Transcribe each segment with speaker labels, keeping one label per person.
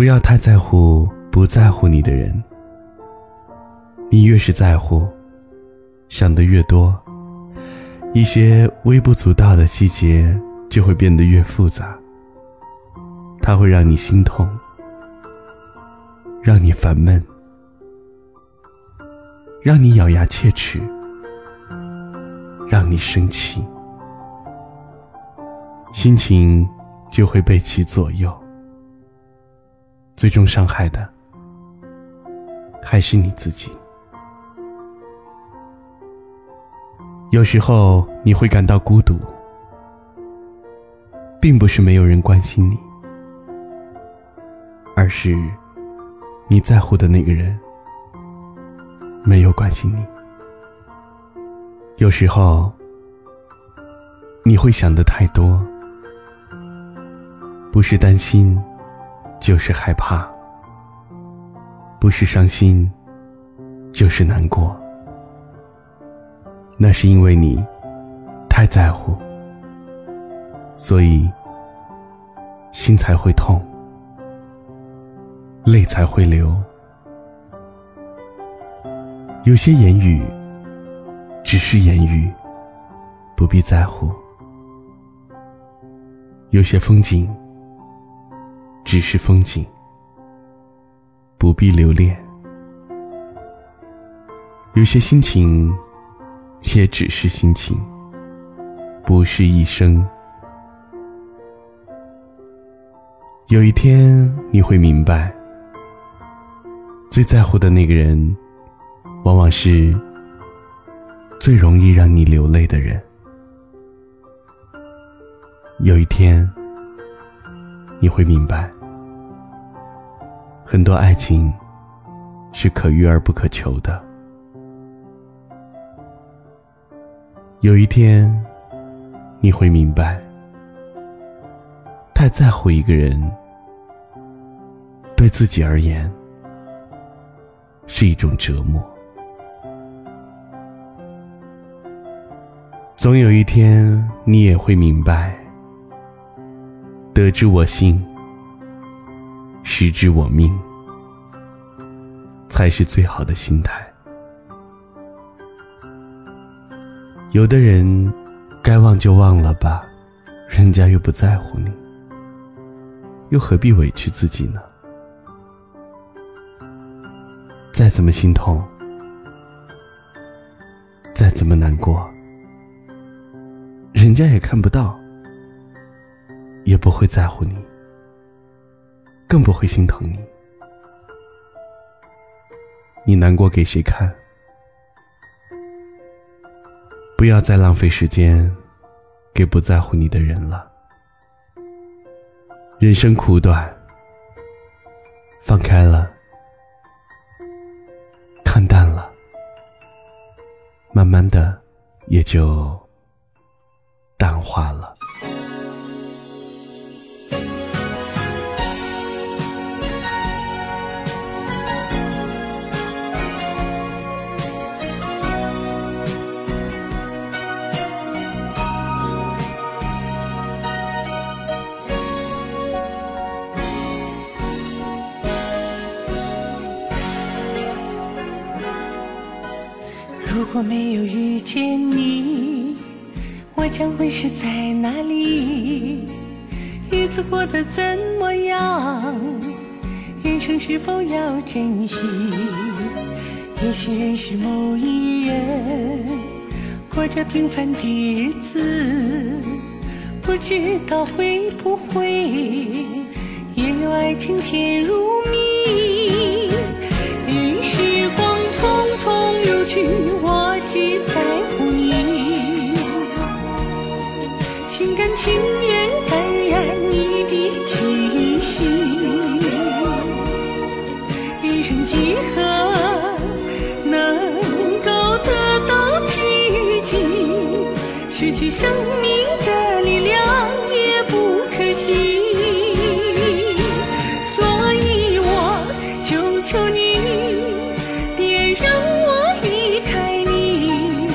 Speaker 1: 不要太在乎不在乎你的人，你越是在乎，想的越多，一些微不足道的细节就会变得越复杂。它会让你心痛，让你烦闷，让你咬牙切齿，让你生气，心情就会被其左右。最终伤害的还是你自己。有时候你会感到孤独，并不是没有人关心你，而是你在乎的那个人没有关心你。有时候你会想的太多，不是担心。就是害怕，不是伤心，就是难过。那是因为你太在乎，所以心才会痛，泪才会流。有些言语只是言语，不必在乎；有些风景。只是风景，不必留恋；有些心情，也只是心情，不是一生。有一天你会明白，最在乎的那个人，往往是最容易让你流泪的人。有一天，你会明白。很多爱情是可遇而不可求的。有一天，你会明白，太在乎一个人，对自己而言是一种折磨。总有一天，你也会明白，得之我幸。失之我命，才是最好的心态。有的人，该忘就忘了吧，人家又不在乎你，又何必委屈自己呢？再怎么心痛，再怎么难过，人家也看不到，也不会在乎你。更不会心疼你，你难过给谁看？不要再浪费时间给不在乎你的人了。人生苦短，放开了，看淡了，慢慢的也就淡化了。
Speaker 2: 如果没有遇见你，我将会是在哪里？日子过得怎么样？人生是否要珍惜？也许认识某一人，过着平凡的日子，不知道会不会也有爱情甜如蜜。任时光匆匆流去。情去生命的力量也不可惜。所以我求求你，别让我离开你。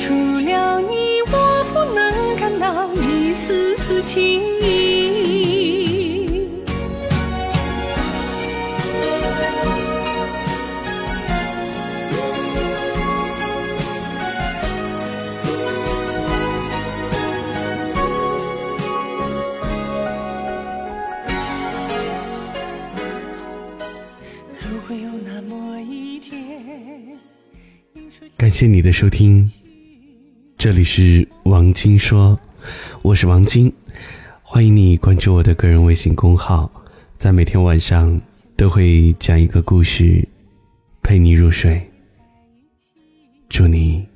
Speaker 2: 除了你，我不能感。到一丝丝情意。
Speaker 1: 感谢你的收听，这里是王晶说，我是王晶，欢迎你关注我的个人微信公号，在每天晚上都会讲一个故事，陪你入睡。祝你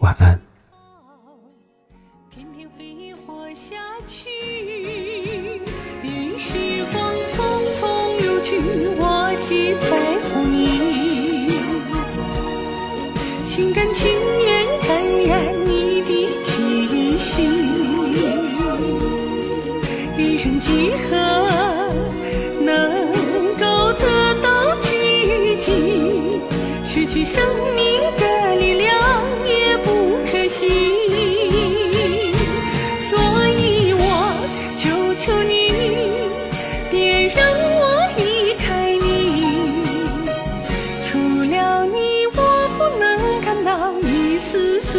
Speaker 1: 晚安。
Speaker 2: 情愿感染你的气息。人生几何能够得到知己？失去生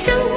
Speaker 2: 生